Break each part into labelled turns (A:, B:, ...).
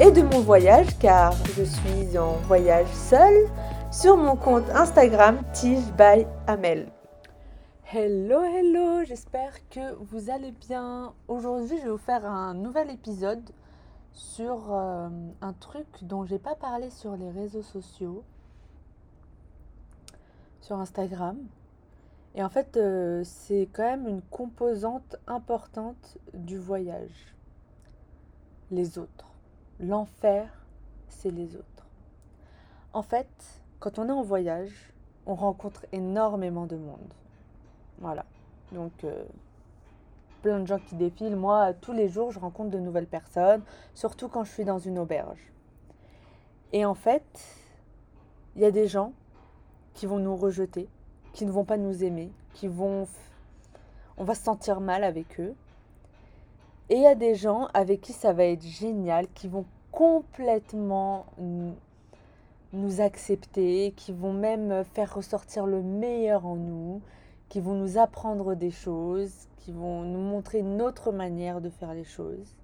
A: et de mon voyage car je suis en voyage seule sur mon compte Instagram Tige by. Hello, hello, j'espère que vous allez bien. Aujourd'hui, je vais vous faire un nouvel épisode sur euh, un truc dont j'ai pas parlé sur les réseaux sociaux, sur Instagram. Et en fait, euh, c'est quand même une composante importante du voyage. Les autres. L'enfer, c'est les autres. En fait, quand on est en voyage, on rencontre énormément de monde. Voilà. Donc, euh, plein de gens qui défilent. Moi, tous les jours, je rencontre de nouvelles personnes, surtout quand je suis dans une auberge. Et en fait, il y a des gens qui vont nous rejeter, qui ne vont pas nous aimer, qui vont... On va se sentir mal avec eux. Et il y a des gens avec qui ça va être génial, qui vont complètement nous accepter, qui vont même faire ressortir le meilleur en nous, qui vont nous apprendre des choses, qui vont nous montrer notre manière de faire les choses.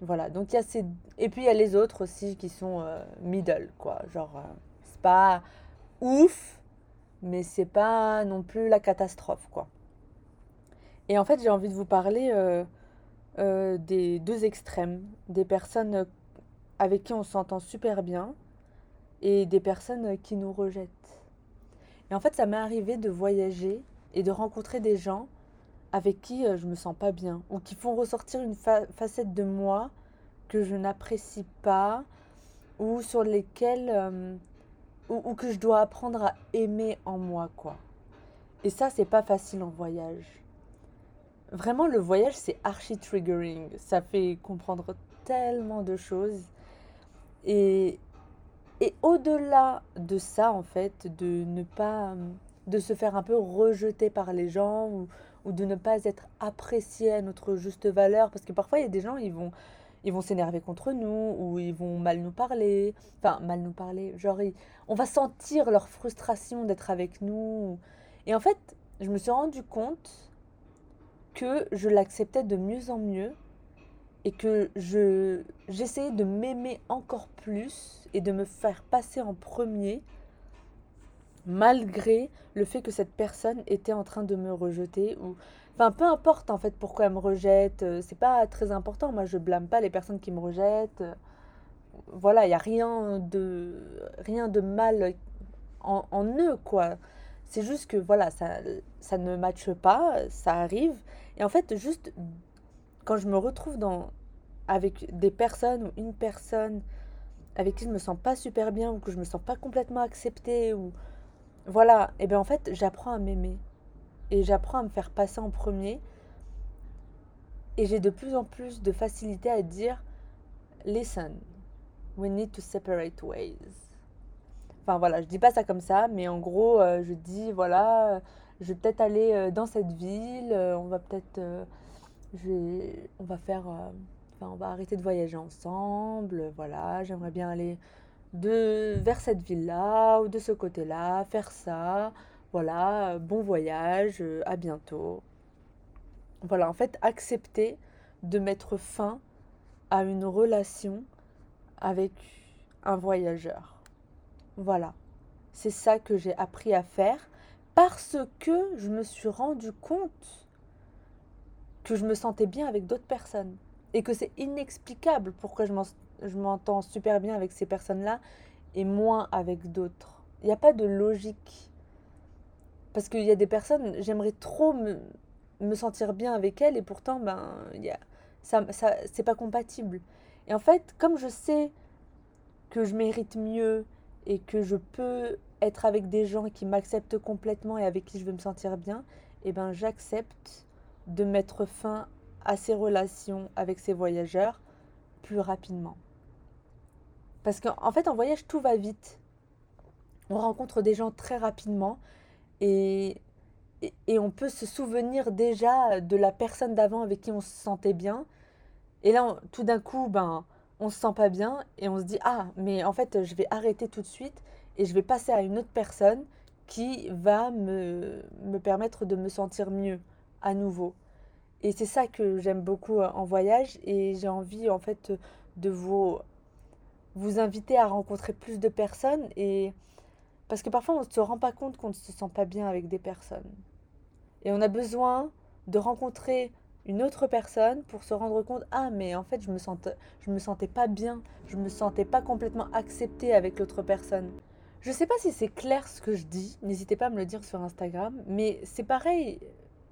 A: Voilà, donc il y a ces... Et puis il y a les autres aussi qui sont euh, middle, quoi. Genre, euh, c'est pas ouf, mais c'est pas non plus la catastrophe, quoi. Et en fait, j'ai envie de vous parler euh, euh, des deux extrêmes, des personnes avec qui on s'entend super bien et des personnes qui nous rejettent. Et en fait, ça m'est arrivé de voyager et de rencontrer des gens avec qui euh, je me sens pas bien ou qui font ressortir une facette de moi que je n'apprécie pas ou sur lesquelles euh, ou, ou, que je dois apprendre à aimer en moi quoi. Et ça c'est pas facile en voyage. Vraiment, le voyage, c'est archi triggering. Ça fait comprendre tellement de choses. Et, et au-delà de ça, en fait, de ne pas. de se faire un peu rejeter par les gens ou, ou de ne pas être apprécié à notre juste valeur. Parce que parfois, il y a des gens, ils vont. Ils vont s'énerver contre nous ou ils vont mal nous parler. Enfin, mal nous parler. Genre, on va sentir leur frustration d'être avec nous. Et en fait, je me suis rendu compte que je l'acceptais de mieux en mieux et que je j'essayais de m'aimer encore plus et de me faire passer en premier malgré le fait que cette personne était en train de me rejeter ou enfin peu importe en fait pourquoi elle me rejette euh, c'est pas très important. Moi je blâme pas les personnes qui me rejettent. Voilà il y a rien de rien de mal en, en eux quoi c'est juste que voilà ça ça ne matche pas ça arrive. Et en fait, juste quand je me retrouve dans, avec des personnes ou une personne avec qui je me sens pas super bien ou que je me sens pas complètement acceptée ou voilà, et bien en fait, j'apprends à m'aimer. Et j'apprends à me faire passer en premier. Et j'ai de plus en plus de facilité à dire listen, we need to separate ways. Enfin voilà, je dis pas ça comme ça, mais en gros, euh, je dis voilà, je vais peut-être aller euh, dans cette ville, euh, on va peut-être, euh, on va faire, enfin, on va arrêter de voyager ensemble, voilà, j'aimerais bien aller de vers cette ville-là ou de ce côté-là, faire ça, voilà, bon voyage, à bientôt. Voilà, en fait, accepter de mettre fin à une relation avec un voyageur. Voilà, c'est ça que j'ai appris à faire parce que je me suis rendu compte que je me sentais bien avec d'autres personnes et que c'est inexplicable pourquoi je m'entends super bien avec ces personnes-là et moins avec d'autres. Il n'y a pas de logique. Parce qu'il y a des personnes, j'aimerais trop me, sentir bien avec elles et pourtant, ben, y a, ça, c'est pas compatible. Et en fait, comme je sais que je mérite mieux et que je peux être avec des gens qui m'acceptent complètement et avec qui je vais me sentir bien, eh ben j'accepte de mettre fin à ces relations avec ces voyageurs plus rapidement. Parce qu'en fait, en voyage, tout va vite. On rencontre des gens très rapidement et, et, on peut se souvenir déjà de la personne d'avant avec qui on se sentait bien. Et là, tout d'un coup, ben, on se sent pas bien et on se dit ah mais en fait je vais arrêter tout de suite et je vais passer à une autre personne qui va me, me permettre de me sentir mieux à nouveau. Et c'est ça que j'aime beaucoup euh, en voyage et j'ai envie en fait de vous, vous inviter à rencontrer plus de personnes et parce que parfois on ne se rend pas compte qu'on ne se sent pas bien avec des personnes. Et on a besoin de rencontrer une autre personne pour se rendre compte ah mais en fait je me sentais je me sentais pas bien, je me sentais pas complètement acceptée avec l'autre personne. Je sais pas si c'est clair ce que je dis, n'hésitez pas à me le dire sur Instagram, mais c'est pareil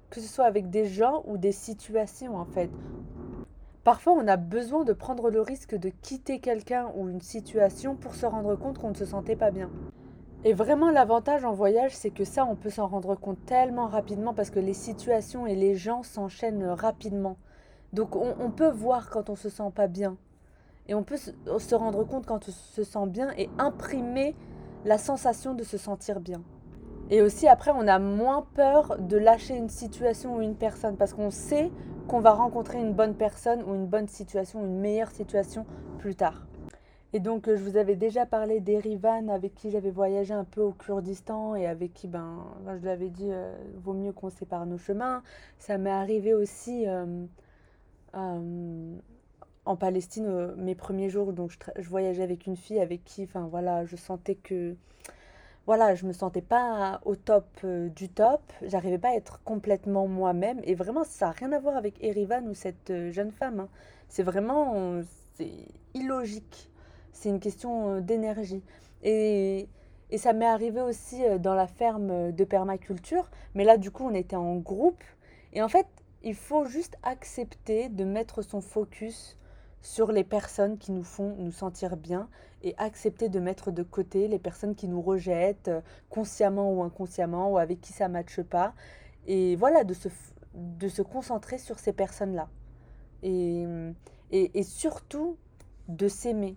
A: que ce soit avec des gens ou des situations en fait. Parfois, on a besoin de prendre le risque de quitter quelqu'un ou une situation pour se rendre compte qu'on ne se sentait pas bien. Et vraiment, l'avantage en voyage, c'est que ça, on peut s'en rendre compte tellement rapidement parce que les situations et les gens s'enchaînent rapidement. Donc, on, peut voir quand on se sent pas bien. Et on peut se, rendre compte quand on se sent bien et imprimer la sensation de se sentir bien. Et aussi, après, on a moins peur de lâcher une situation ou une personne parce qu'on sait qu'on va rencontrer une bonne personne ou une bonne situation, une meilleure situation plus tard. Et donc, euh, je vous avais déjà parlé d'Erivan, avec qui j'avais voyagé un peu au Kurdistan et avec qui, ben, je l'avais dit, euh, vaut mieux qu'on sépare nos chemins. Ça m'est arrivé aussi euh, en Palestine, mes premiers jours. Donc, je, voyageais avec une fille avec qui, enfin, voilà, je sentais que, voilà, je me sentais pas au top du top. J'arrivais pas à être complètement moi-même. Et vraiment, ça n'a rien à voir avec Erivan ou cette jeune femme. Hein. C'est vraiment, c'est illogique c'est une question euh, d'énergie. Et, et ça m'est arrivé aussi euh, dans la ferme de permaculture, mais là du coup on était en groupe. Et en fait, il faut juste accepter de mettre son focus sur les personnes qui nous font nous sentir bien et accepter de mettre de côté les personnes qui nous rejettent euh, consciemment ou inconsciemment ou avec qui ça ne matche pas. Et voilà, de se, de se concentrer sur ces personnes-là. Et, et surtout de s'aimer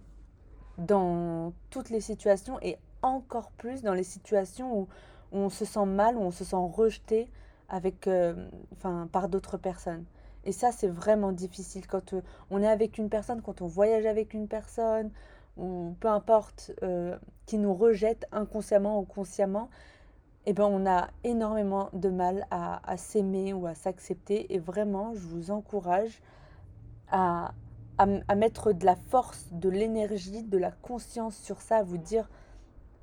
A: dans toutes les situations et encore plus dans les situations où, on se sent mal, où on se sent rejeté avec, euh, enfin, par d'autres personnes. Et ça, c'est vraiment difficile quand euh, on est avec une personne, quand on voyage avec une personne, ou peu importe, euh, qui nous rejette inconsciemment ou consciemment, eh ben, on a énormément de mal à, à s'aimer ou à s'accepter. Et vraiment, je vous encourage à, à, mettre de la force, de l'énergie, de la conscience sur ça, à vous dire,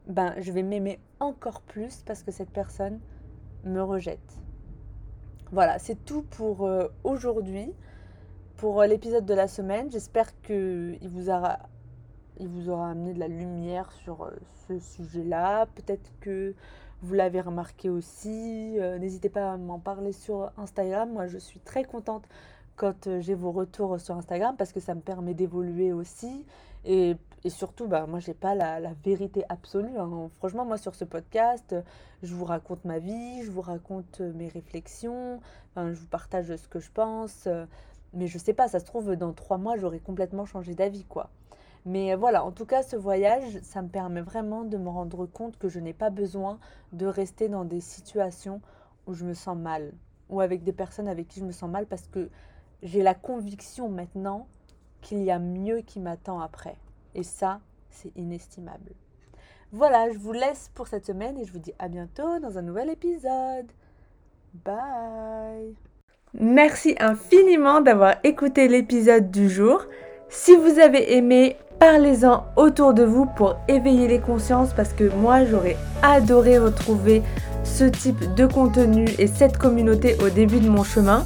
A: ben, je vais m'aimer encore plus parce que cette personne me rejette. Voilà, c'est tout pour euh, aujourd'hui, pour euh, l'épisode de la semaine. J'espère qu'il vous aura, il vous aura amené de la lumière sur euh, ce sujet-là. Peut-être que vous l'avez remarqué aussi. N'hésitez pas à m'en parler sur Instagram. Moi, je suis très contente quand euh, j'ai vos retours sur Instagram parce que ça me permet d'évoluer aussi. Et, surtout, bah, moi, je n'ai pas la, la, vérité absolue. Hein. Franchement, moi, sur ce podcast, je vous raconte ma vie, je vous raconte euh, mes réflexions, enfin, je vous partage ce que je pense. Euh, mais je sais pas, ça se trouve, dans trois mois, j'aurai complètement changé d'avis, quoi. Mais voilà, en tout cas, ce voyage, ça me permet vraiment de me rendre compte que je n'ai pas besoin de rester dans des situations où je me sens mal ou avec des personnes avec qui je me sens mal parce que j'ai la conviction maintenant qu'il y a mieux qui m'attend après. Et ça, c'est inestimable. Voilà, je vous laisse pour cette semaine et je vous dis à bientôt dans un nouvel épisode. Bye Merci infiniment d'avoir écouté l'épisode du jour. Si vous avez aimé, parlez-en autour de vous pour éveiller les consciences parce que moi j'aurais adoré retrouver ce type de contenu et cette communauté au début de mon chemin.